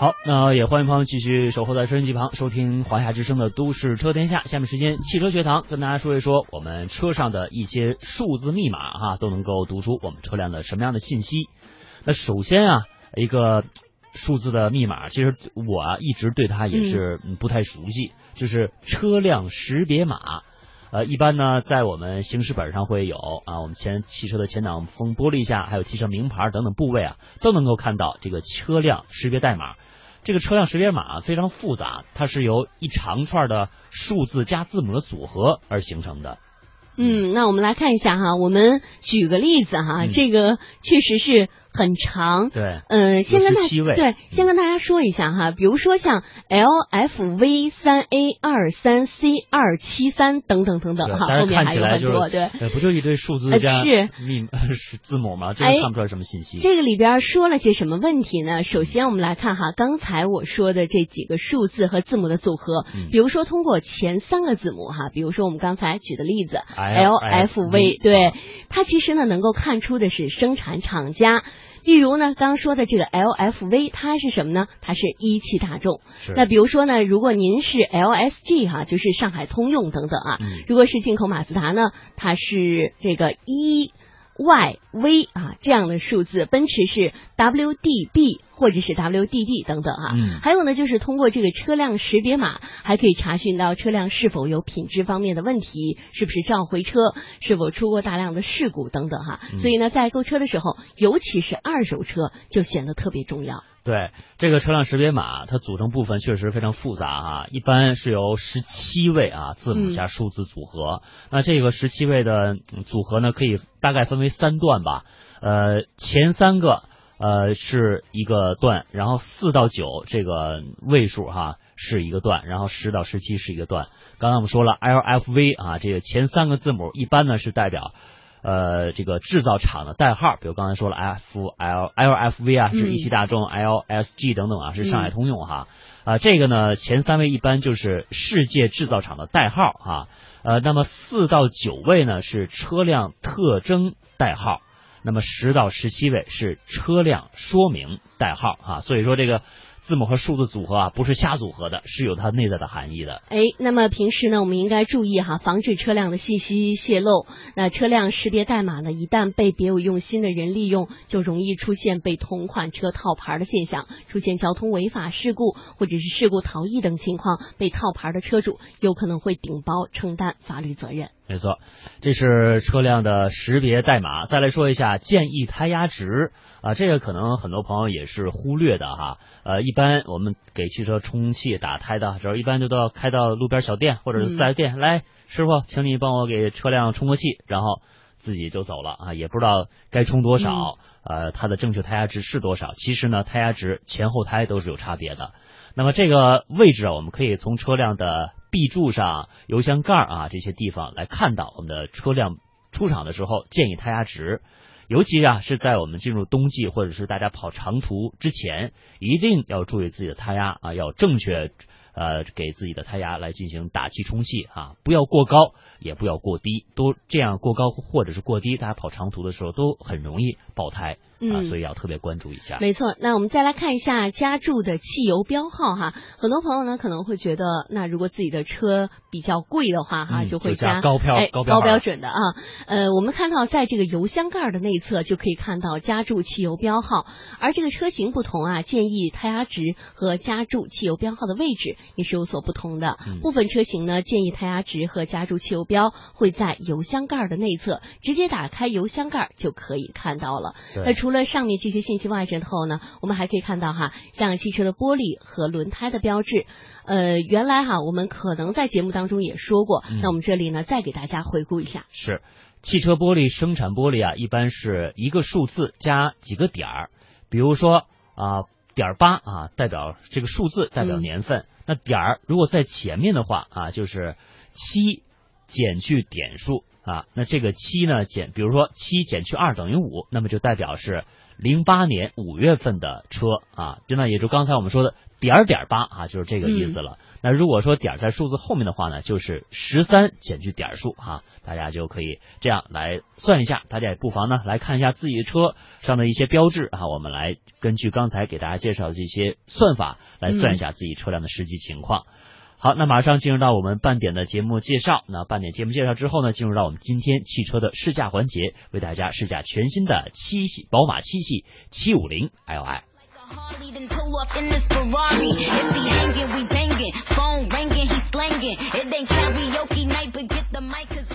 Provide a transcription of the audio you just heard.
好，那也欢迎朋友继续守候在收音机旁收听华夏之声的《都市车天下》。下面时间，汽车学堂跟大家说一说我们车上的一些数字密码哈，都能够读出我们车辆的什么样的信息。那首先啊，一个数字的密码，其实我啊一直对它也是不太熟悉，就是车辆识别码。呃，一般呢，在我们行驶本上会有啊，我们前汽车的前挡风玻璃下，还有汽车名牌等等部位啊，都能够看到这个车辆识别代码。这个车辆识别码非常复杂，它是由一长串的数字加字母的组合而形成的。嗯，那我们来看一下哈，我们举个例子哈，这个确实是。很长，对，嗯，先跟大对，先跟大家说一下哈，比如说像 L F V 三 A 二三 C 二七三等等等等哈，后面还有很多，对，不就一堆数字加密是字母吗？这看不出来什么信息。这个里边说了些什么问题呢？首先我们来看哈，刚才我说的这几个数字和字母的组合，比如说通过前三个字母哈，比如说我们刚才举的例子 L F V，对，它其实呢能够看出的是生产厂家。例如呢，刚刚说的这个 L F V，它是什么呢？它是一汽大众。那比如说呢，如果您是 L S G 哈，就是上海通用等等啊。如果是进口马自达呢，它是这个一。V 啊，这样的数字，奔驰是 W D B 或者是 W D D 等等啊。嗯。还有呢，就是通过这个车辆识别码，还可以查询到车辆是否有品质方面的问题，是不是召回车，是否出过大量的事故等等哈。所以呢，在购车的时候，尤其是二手车，就显得特别重要。对这个车辆识别码，它组成部分确实非常复杂啊，一般是由十七位啊字母加数字组合。那这个十七位的组合呢，可以大概分为三段吧。呃，前三个呃是一个段，然后四到九这个位数哈是一个段，然后十到十七是一个段。刚才我们说了 L F V 啊，这个前三个字母一般呢是代表。呃，这个制造厂的代号，比如刚才说了，F L L F V 啊，是一汽大众，L S G 等等啊，是上海通用哈。啊，这个呢，前三位一般就是世界制造厂的代号哈。呃，那么四到九位呢是车辆特征代号，那么十到十七位是车辆说明代号哈。所以说这个。字母和数字组合啊，不是瞎组合的，是有它内在的含义的。哎，那么平时呢，我们应该注意哈，防止车辆的信息泄露。那车辆识别代码呢，一旦被别有用心的人利用，就容易出现被同款车套牌的现象，出现交通违法事故或者是事故逃逸等情况，被套牌的车主有可能会顶包承担法律责任。没错，这是车辆的识别代码。再来说一下建议胎压值啊，这个可能很多朋友也是忽略的哈。呃，一般我们给汽车充气打胎的时候，一般就都要开到路边小店或者是四 S 店来，师傅，请你帮我给车辆充个气，然后自己就走了啊，也不知道该充多少，呃，它的正确胎压值是多少？其实呢，胎压值前后胎都是有差别的。那么这个位置啊，我们可以从车辆的。壁柱上、油箱盖啊这些地方来看到我们的车辆出厂的时候建议胎压值，尤其啊是在我们进入冬季或者是大家跑长途之前，一定要注意自己的胎压啊，要正确呃给自己的胎压来进行打气充气啊，不要过高，也不要过低，都这样过高或者是过低，大家跑长途的时候都很容易爆胎。啊，所以要特别关注一下。没错，那我们再来看一下加注的汽油标号哈。很多朋友呢可能会觉得，那如果自己的车比较贵的话哈，就会加高标高标准的啊。呃，我们看到在这个油箱盖的内侧就可以看到加注汽油标号，而这个车型不同啊，建议胎压值和加注汽油标号的位置也是有所不同的。部分车型呢建议胎压值和加注汽油标会在油箱盖的内侧，直接打开油箱盖就可以看到了。那除除了上面这些信息外之后呢，我们还可以看到哈，像汽车的玻璃和轮胎的标志。呃，原来哈，我们可能在节目当中也说过，那我们这里呢再给大家回顾一下。是，汽车玻璃生产玻璃啊，一般是一个数字加几个点儿，比如说啊点八啊代表这个数字代表年份，那点儿如果在前面的话啊就是七减去点数。啊，那这个七呢减，比如说七减去二等于五，那么就代表是零八年五月份的车啊，就那也就刚才我们说的点点八啊，就是这个意思了。那如果说点在数字后面的话呢，就是十三减去点数啊，大家就可以这样来算一下。大家也不妨呢来看一下自己车上的一些标志啊，我们来根据刚才给大家介绍的这些算法来算一下自己车辆的实际情况。好，那马上进入到我们半点的节目介绍。那半点节目介绍之后呢，进入到我们今天汽车的试驾环节，为大家试驾全新的七系宝马七系七五零 Li。Harley, then pull off in this Ferrari. If he hanging, we banging. Phone ringing, he slanging. It ain't karaoke night, but get the mic, cause